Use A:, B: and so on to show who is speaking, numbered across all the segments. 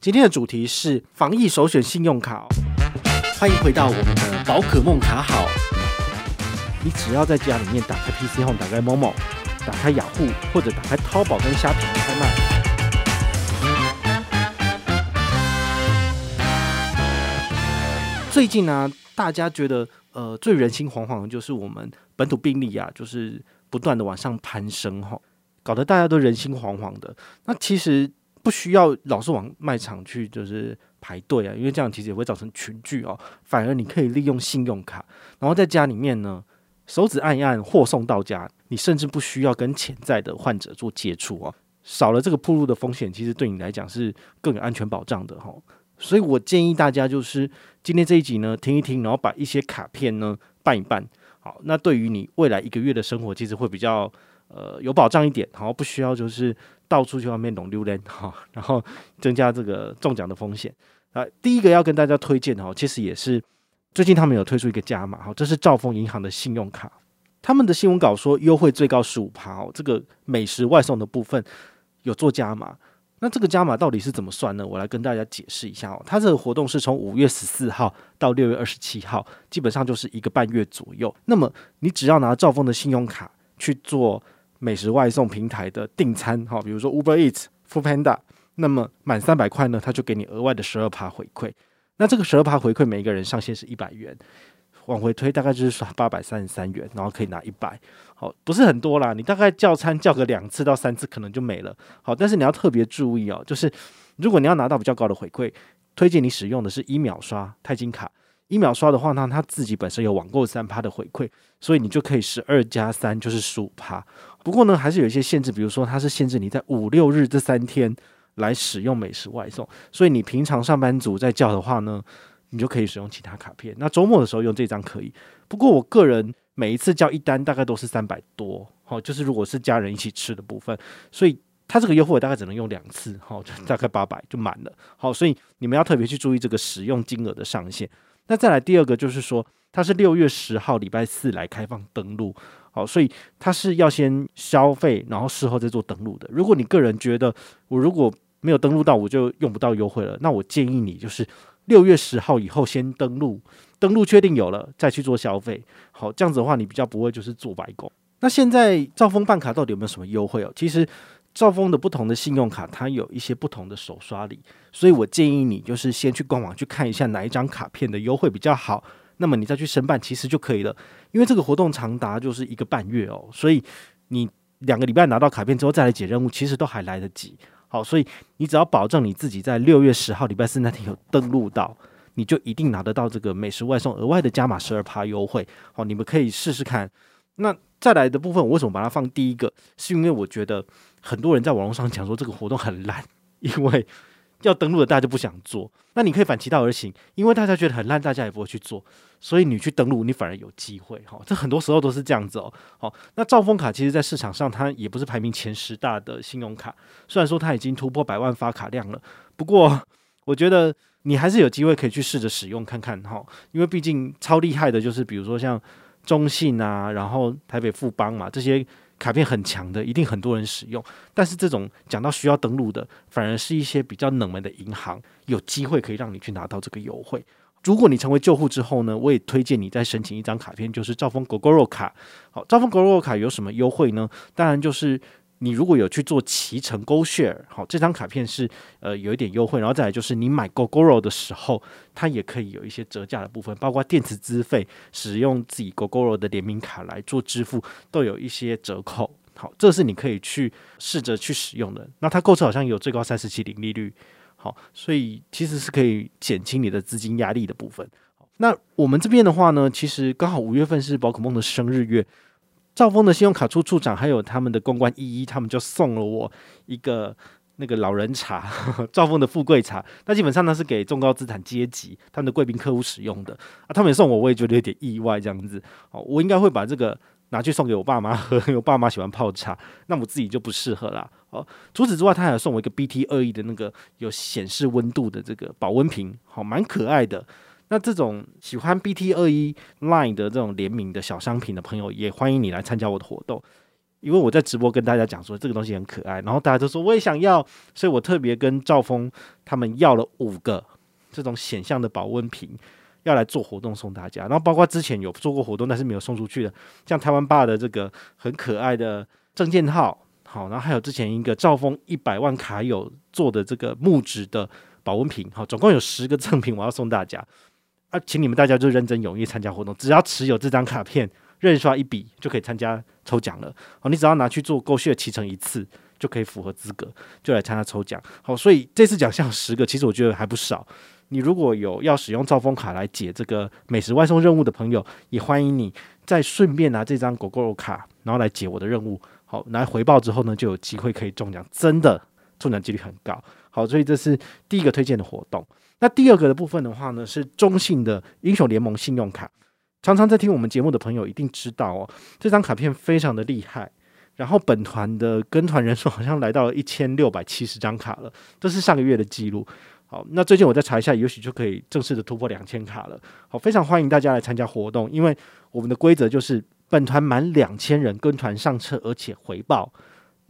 A: 今天的主题是防疫首选信用卡哦。欢迎回到我们的宝可梦卡好。你只要在家里面打开 PC Home，打开 Momo，打开雅虎，或者打开淘宝跟虾皮拍卖。最近呢、大家觉得呃最人心惶惶的就是我们本土病例啊，就是不断的往上攀升哈，搞得大家都人心惶惶的。那其实。不需要老是往卖场去，就是排队啊，因为这样其实也会造成群聚哦。反而你可以利用信用卡，然后在家里面呢，手指按一按，货送到家，你甚至不需要跟潜在的患者做接触哦，少了这个铺路的风险，其实对你来讲是更有安全保障的哈。所以我建议大家就是今天这一集呢，听一听，然后把一些卡片呢办一办，好，那对于你未来一个月的生活，其实会比较呃有保障一点，然后不需要就是。到处去外面弄溜连 哈，然后增加这个中奖的风险啊。第一个要跟大家推荐哈，其实也是最近他们有推出一个加码哈，这是兆丰银行的信用卡，他们的新闻稿说优惠最高十五趴哦。这个美食外送的部分有做加码，那这个加码到底是怎么算呢？我来跟大家解释一下哦。它这个活动是从五月十四号到六月二十七号，基本上就是一个半月左右。那么你只要拿兆丰的信用卡去做。美食外送平台的订餐，哈，比如说 Uber Eats、Foodpanda，那么满三百块呢，他就给你额外的十二趴回馈。那这个十二趴回馈，每一个人上限是一百元，往回推大概就是刷八百三十三元，然后可以拿一百，好，不是很多啦。你大概叫餐叫个两次到三次，可能就没了。好，但是你要特别注意哦，就是如果你要拿到比较高的回馈，推荐你使用的是一秒刷钛金卡。一秒刷的话呢，它自己本身有网购三趴的回馈，所以你就可以十二加三就是十五趴。不过呢，还是有一些限制，比如说它是限制你在五六日这三天来使用美食外送，所以你平常上班族在叫的话呢，你就可以使用其他卡片。那周末的时候用这张可以。不过我个人每一次叫一单大概都是三百多，好，就是如果是家人一起吃的部分，所以它这个优惠大概只能用两次，好，就大概八百就满了。好，所以你们要特别去注意这个使用金额的上限。那再来第二个就是说，它是六月十号礼拜四来开放登录，好，所以它是要先消费，然后事后再做登录的。如果你个人觉得我如果没有登录到，我就用不到优惠了，那我建议你就是六月十号以后先登录，登录确定有了再去做消费，好，这样子的话你比较不会就是做白工。那现在兆丰办卡到底有没有什么优惠哦？其实。兆丰的不同的信用卡，它有一些不同的首刷礼，所以我建议你就是先去官网去看一下哪一张卡片的优惠比较好，那么你再去申办其实就可以了。因为这个活动长达就是一个半月哦，所以你两个礼拜拿到卡片之后再来解任务，其实都还来得及。好，所以你只要保证你自己在六月十号礼拜四那天有登录到，你就一定拿得到这个美食外送额外的加码十二趴优惠。好，你们可以试试看。那再来的部分，我为什么把它放第一个？是因为我觉得很多人在网络上讲说这个活动很烂，因为要登录的大家就不想做。那你可以反其道而行，因为大家觉得很烂，大家也不会去做，所以你去登录，你反而有机会。哈，这很多时候都是这样子哦。好，那兆丰卡其实在市场上它也不是排名前十大的信用卡，虽然说它已经突破百万发卡量了，不过 我觉得你还是有机会可以去试着使用看看哈，因为毕竟超厉害的就是比如说像。中信啊，然后台北富邦嘛，这些卡片很强的，一定很多人使用。但是这种讲到需要登录的，反而是一些比较冷门的银行，有机会可以让你去拿到这个优惠。如果你成为旧户之后呢，我也推荐你再申请一张卡片，就是兆丰 Gogoro 卡。好，兆丰 Gogoro 卡有什么优惠呢？当然就是。你如果有去做骑乘 GoShare，好，这张卡片是呃有一点优惠，然后再来就是你买 Gogoro 的时候，它也可以有一些折价的部分，包括电子资费，使用自己 Gogoro 的联名卡来做支付，都有一些折扣。好，这是你可以去试着去使用的。那它购车好像有最高三十七零利率，好，所以其实是可以减轻你的资金压力的部分。那我们这边的话呢，其实刚好五月份是宝可梦的生日月。兆丰的信用卡处处长还有他们的公关一一，他们就送了我一个那个老人茶，兆丰的富贵茶。那基本上呢是给中高资产阶级他们的贵宾客户使用的啊。他们也送我，我也觉得有点意外这样子。哦，我应该会把这个拿去送给我爸妈喝，因为我爸妈喜欢泡茶，那我自己就不适合啦。哦，除此之外，他还送我一个 BT 二 E 的那个有显示温度的这个保温瓶，好，蛮可爱的。那这种喜欢 BT 二一 Line 的这种联名的小商品的朋友，也欢迎你来参加我的活动。因为我在直播跟大家讲说这个东西很可爱，然后大家都说我也想要，所以我特别跟赵峰他们要了五个这种显像的保温瓶，要来做活动送大家。然后包括之前有做过活动，但是没有送出去的，像台湾爸的这个很可爱的证件套，好，然后还有之前一个赵峰一百万卡友做的这个木质的保温瓶，好，总共有十个赠品我要送大家。啊，请你们大家就认真踊跃参加活动，只要持有这张卡片，认刷一笔就可以参加抽奖了。好，你只要拿去做 GoShare 骑乘一次，就可以符合资格，就来参加抽奖。好，所以这次奖项十个，其实我觉得还不少。你如果有要使用兆丰卡来解这个美食外送任务的朋友，也欢迎你再顺便拿这张狗狗卡，然后来解我的任务。好，来回报之后呢，就有机会可以中奖，真的中奖几率很高。好，所以这是第一个推荐的活动。那第二个的部分的话呢，是中信的英雄联盟信用卡。常常在听我们节目的朋友一定知道哦，这张卡片非常的厉害。然后本团的跟团人数好像来到了一千六百七十张卡了，这是上个月的记录。好，那最近我再查一下，也许就可以正式的突破两千卡了。好，非常欢迎大家来参加活动，因为我们的规则就是本团满两千人跟团上车，而且回报。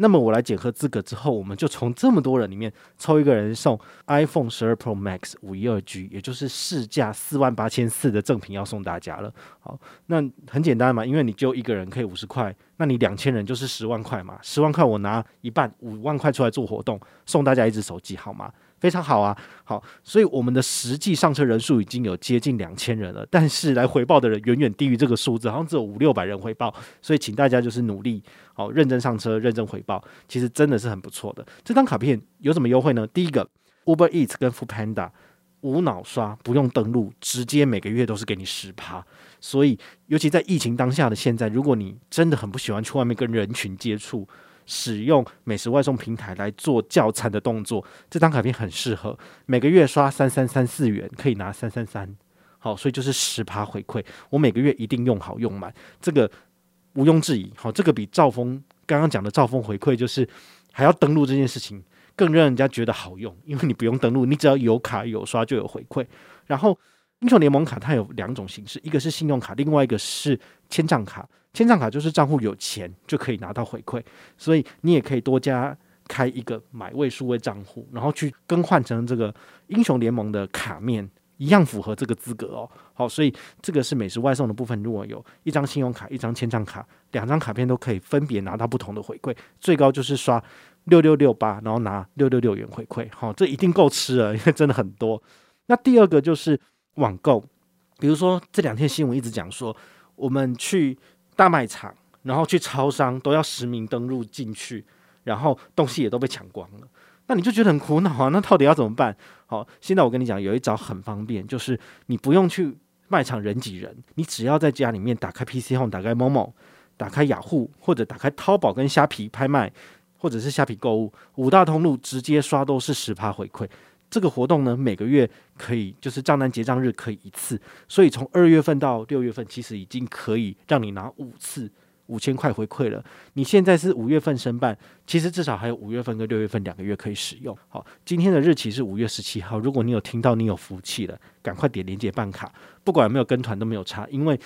A: 那么我来检核资格之后，我们就从这么多人里面抽一个人送 iPhone 十二 Pro Max 五一二 G，也就是市价四万八千四的赠品要送大家了。好，那很简单嘛，因为你就一个人可以五十块，那你两千人就是十万块嘛，十万块我拿一半五万块出来做活动，送大家一只手机，好吗？非常好啊，好，所以我们的实际上车人数已经有接近两千人了，但是来回报的人远远低于这个数字，好像只有五六百人回报，所以请大家就是努力，好，认真上车，认真回报，其实真的是很不错的。这张卡片有什么优惠呢？第一个，Uber Eats 跟 Foodpanda 无脑刷，不用登录，直接每个月都是给你十趴，所以尤其在疫情当下的现在，如果你真的很不喜欢去外面跟人群接触。使用美食外送平台来做叫餐的动作，这张卡片很适合。每个月刷三三三四元可以拿三三三，好，所以就是十趴回馈。我每个月一定用好用满，这个毋庸置疑。好，这个比兆丰刚刚讲的兆丰回馈就是还要登录这件事情更让人家觉得好用，因为你不用登录，你只要有卡有刷就有回馈。然后英雄联盟卡它有两种形式，一个是信用卡，另外一个是签账卡。签账卡就是账户有钱就可以拿到回馈，所以你也可以多加开一个买位数位账户，然后去更换成这个英雄联盟的卡面，一样符合这个资格哦。好，所以这个是美食外送的部分，如果有一张信用卡、一张签账卡，两张卡片都可以分别拿到不同的回馈，最高就是刷六六六八，然后拿六六六元回馈。好，这一定够吃了，因为真的很多。那第二个就是网购，比如说这两天新闻一直讲说，我们去。大卖场，然后去超商都要实名登录进去，然后东西也都被抢光了，那你就觉得很苦恼啊！那到底要怎么办？好，现在我跟你讲，有一招很方便，就是你不用去卖场人挤人，你只要在家里面打开 PC Home，打开 Momo，打开雅虎，或者打开淘宝跟虾皮拍卖，或者是虾皮购物，五大通路直接刷都是十趴回馈。这个活动呢，每个月可以就是账单结账日可以一次，所以从二月份到六月份，其实已经可以让你拿五次五千块回馈了。你现在是五月份申办，其实至少还有五月份跟六月份两个月可以使用。好，今天的日期是五月十七号，如果你有听到，你有福气了，赶快点连接办卡，不管有没有跟团都没有差，因为。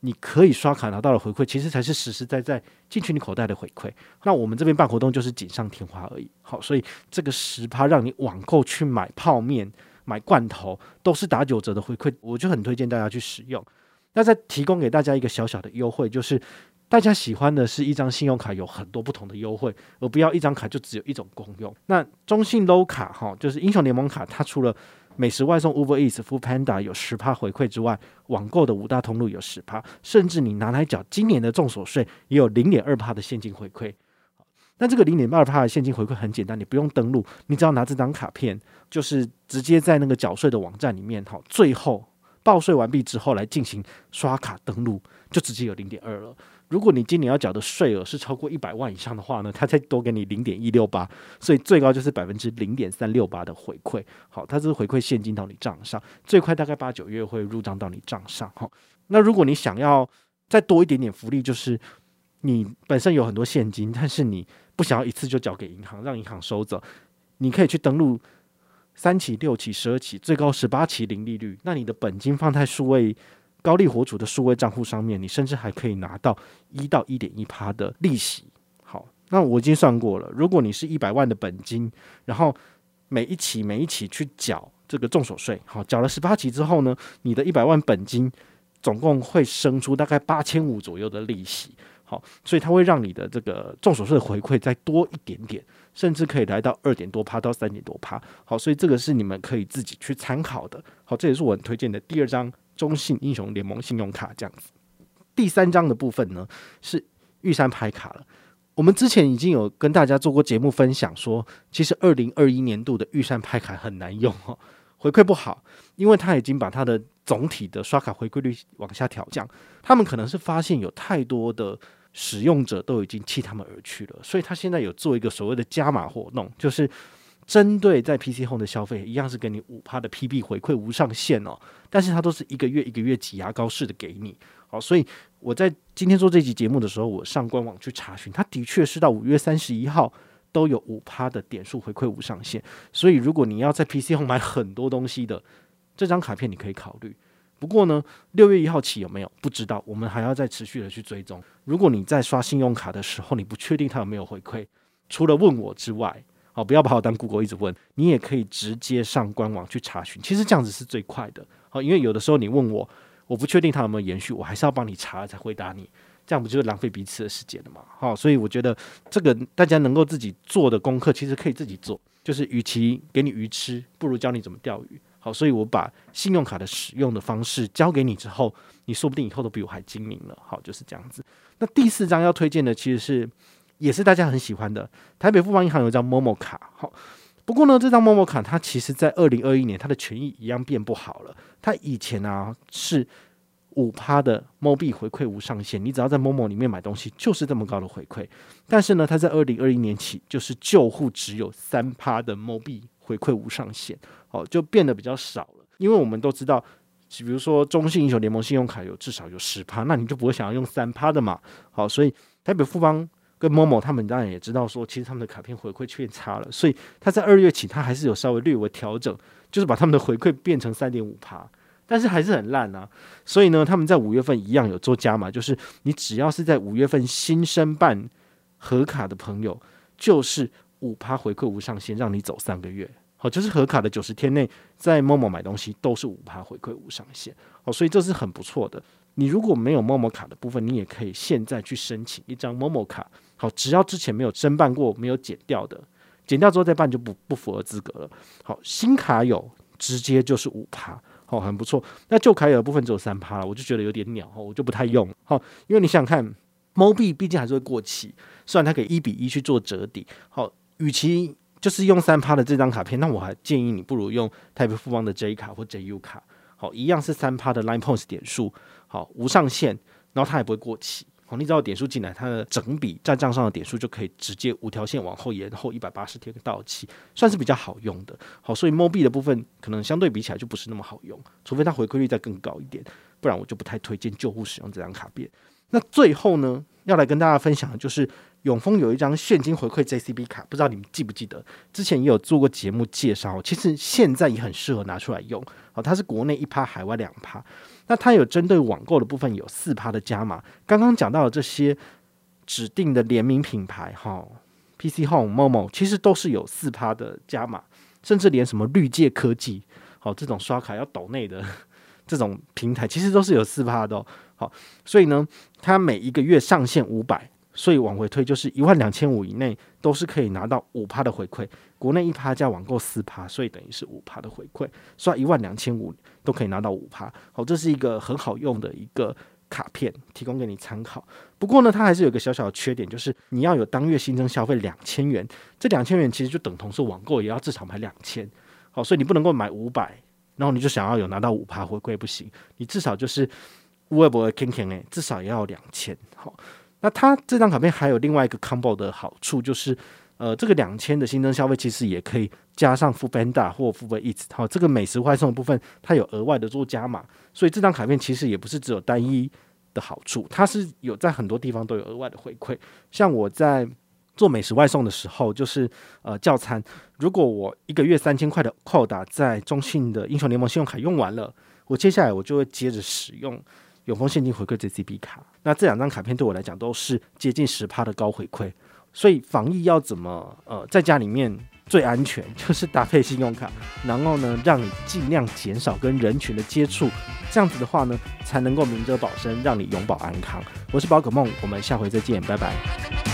A: 你可以刷卡拿到的回馈，其实才是实实在在进去你口袋的回馈。那我们这边办活动就是锦上添花而已。好，所以这个十趴让你网购去买泡面、买罐头都是打九折的回馈，我就很推荐大家去使用。那再提供给大家一个小小的优惠，就是大家喜欢的是一张信用卡有很多不同的优惠，而不要一张卡就只有一种功用。那中信 Low 卡哈，就是英雄联盟卡，它除了美食外送 Uber Eats、Foodpanda 有十趴回馈之外，网购的五大通路有十趴，甚至你拿来缴今年的重所税也有零点二趴的现金回馈。那这个零点二趴的现金回馈很简单，你不用登录，你只要拿这张卡片，就是直接在那个缴税的网站里面，好，最后报税完毕之后来进行刷卡登录，就直接有零点二了。如果你今年要缴的税额是超过一百万以上的话呢，它再多给你零点一六八，所以最高就是百分之零点三六八的回馈。好，它是回馈现金到你账上，最快大概八九月会入账到你账上。好，那如果你想要再多一点点福利，就是你本身有很多现金，但是你不想要一次就缴给银行，让银行收走，你可以去登录三期、六期、十二期，最高十八期零利率。那你的本金放在数位。高利活储的数位账户上面，你甚至还可以拿到一到一点一趴的利息。好那我已经算过了，如果你是一百万的本金，然后每一期每一期去缴这个重手税，好，缴了十八期之后呢，你的一百万本金总共会生出大概八千五左右的利息，好，所以它会让你的这个众所税的回馈再多一点点，甚至可以来到二点多趴到三点多趴，好，所以这个是你们可以自己去参考的，好，这也是我很推荐的第二张中信英雄联盟信用卡这样子。第三张的部分呢是玉山拍卡了。我们之前已经有跟大家做过节目分享，说其实二零二一年度的玉山拍卡很难用哦，回馈不好，因为他已经把他的总体的刷卡回馈率往下调降。他们可能是发现有太多的使用者都已经弃他们而去了，所以他现在有做一个所谓的加码活动，就是针对在 PC Home 的消费，一样是给你五趴的 PB 回馈无上限哦，但是它都是一个月一个月挤牙膏式的给你。好，所以我在今天做这期节目的时候，我上官网去查询，它的确是到五月三十一号都有五趴的点数回馈无上限。所以如果你要在 PC Home 买很多东西的这张卡片，你可以考虑。不过呢，六月一号起有没有不知道，我们还要再持续的去追踪。如果你在刷信用卡的时候，你不确定它有没有回馈，除了问我之外，好，不要把我当 Google 一直问，你也可以直接上官网去查询。其实这样子是最快的，好，因为有的时候你问我。我不确定它有没有延续，我还是要帮你查了才回答你，这样不就是浪费彼此的时间了吗？好，所以我觉得这个大家能够自己做的功课，其实可以自己做。就是与其给你鱼吃，不如教你怎么钓鱼。好，所以我把信用卡的使用的方式教给你之后，你说不定以后都比我还精明了。好，就是这样子。那第四张要推荐的，其实是也是大家很喜欢的，台北富邦银行有一张 Momo 卡。好。不过呢，这张 Momo 卡它其实，在二零二一年，它的权益一样变不好了。它以前啊是五趴的 Mobi 回馈无上限，你只要在 Momo 里面买东西，就是这么高的回馈。但是呢，它在二零二一年起，就是旧户只有三趴的 Mobi 回馈无上限，哦，就变得比较少了。因为我们都知道，比如说中信英雄联盟信用卡有至少有十趴，那你就不会想要用三趴的嘛。好，所以台北富邦。跟 Momo 他们当然也知道说，其实他们的卡片回馈变差了，所以他在二月起，他还是有稍微略微调整，就是把他们的回馈变成三点五趴，但是还是很烂啊。所以呢，他们在五月份一样有做加码，就是你只要是在五月份新申办合卡的朋友，就是五趴回馈无上限，让你走三个月。好，就是合卡的九十天内在 Momo 买东西都是五趴回馈无上限。好，所以这是很不错的。你如果没有 Momo 卡的部分，你也可以现在去申请一张 Momo 卡。好，只要之前没有申办过、没有减掉的，减掉之后再办就不不符合资格了。好，新卡有直接就是五趴，好，很不错。那旧卡有的部分只有三趴了，我就觉得有点鸟，我就不太用。好，因为你想想看，Mobi 毕竟还是会过期，虽然它可以一比一去做折抵。好，与其就是用三趴的这张卡片，那我还建议你不如用台北富邦的 J 卡或 JU 卡。好，一样是三趴的 Line Points 点数，好，无上限，然后它也不会过期。好，你只要点数进来，它的整笔在账上的点数就可以直接无条件往后延后一百八十天到期，算是比较好用的。好，所以 MoB 的部分可能相对比起来就不是那么好用，除非它回馈率再更高一点，不然我就不太推荐旧户使用这张卡片。那最后呢，要来跟大家分享的就是永丰有一张现金回馈 JCB 卡，不知道你们记不记得？之前也有做过节目介绍，其实现在也很适合拿出来用。好，它是国内一趴，海外两趴。那它有针对网购的部分有四趴的加码，刚刚讲到的这些指定的联名品牌，哈，PC Home、Momo 其实都是有四趴的加码，甚至连什么绿界科技，好，这种刷卡要抖内的这种平台，其实都是有四趴的哦。好，所以呢，它每一个月上限五百。所以往回推就是一万两千五以内都是可以拿到五趴的回馈，国内一趴加网购四趴，所以等于是五趴的回馈，刷一万两千五都可以拿到五趴。好，这是一个很好用的一个卡片，提供给你参考。不过呢，它还是有个小小的缺点，就是你要有当月新增消费两千元，这两千元其实就等同是网购也要至少买两千。好，所以你不能够买五百，然后你就想要有拿到五趴回馈不行，你至少就是微博 King King 诶，至少也要两千。好。那它这张卡片还有另外一个 combo 的好处，就是，呃，这个两千的新增消费其实也可以加上 f o o panda 或 Uber Eats，好，这个美食外送的部分它有额外的做加码，所以这张卡片其实也不是只有单一的好处，它是有在很多地方都有额外的回馈。像我在做美食外送的时候，就是呃叫餐，如果我一个月三千块的扣打在中信的英雄联盟信用卡用完了，我接下来我就会接着使用。永丰现金回馈 JCB 卡，那这两张卡片对我来讲都是接近十趴的高回馈，所以防疫要怎么呃在家里面最安全，就是搭配信用卡，然后呢让你尽量减少跟人群的接触，这样子的话呢才能够明哲保身，让你永保安康。我是宝可梦，我们下回再见，拜拜。